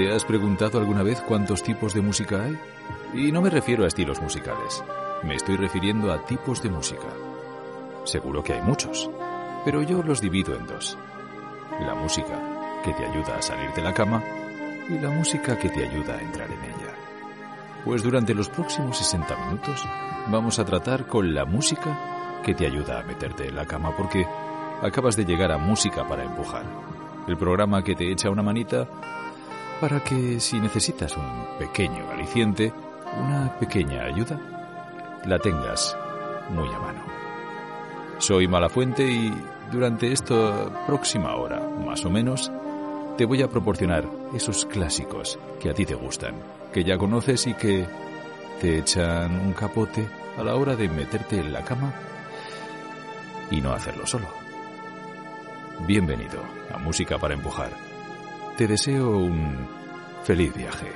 ¿Te has preguntado alguna vez cuántos tipos de música hay? Y no me refiero a estilos musicales. Me estoy refiriendo a tipos de música. Seguro que hay muchos, pero yo los divido en dos. La música que te ayuda a salir de la cama y la música que te ayuda a entrar en ella. Pues durante los próximos 60 minutos vamos a tratar con la música que te ayuda a meterte en la cama porque acabas de llegar a Música para Empujar, el programa que te echa una manita para que si necesitas un pequeño aliciente, una pequeña ayuda, la tengas muy a mano. Soy Malafuente y durante esta próxima hora, más o menos, te voy a proporcionar esos clásicos que a ti te gustan, que ya conoces y que te echan un capote a la hora de meterte en la cama y no hacerlo solo. Bienvenido a Música para Empujar. Te deseo un feliz viaje.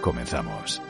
Comenzamos.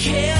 care.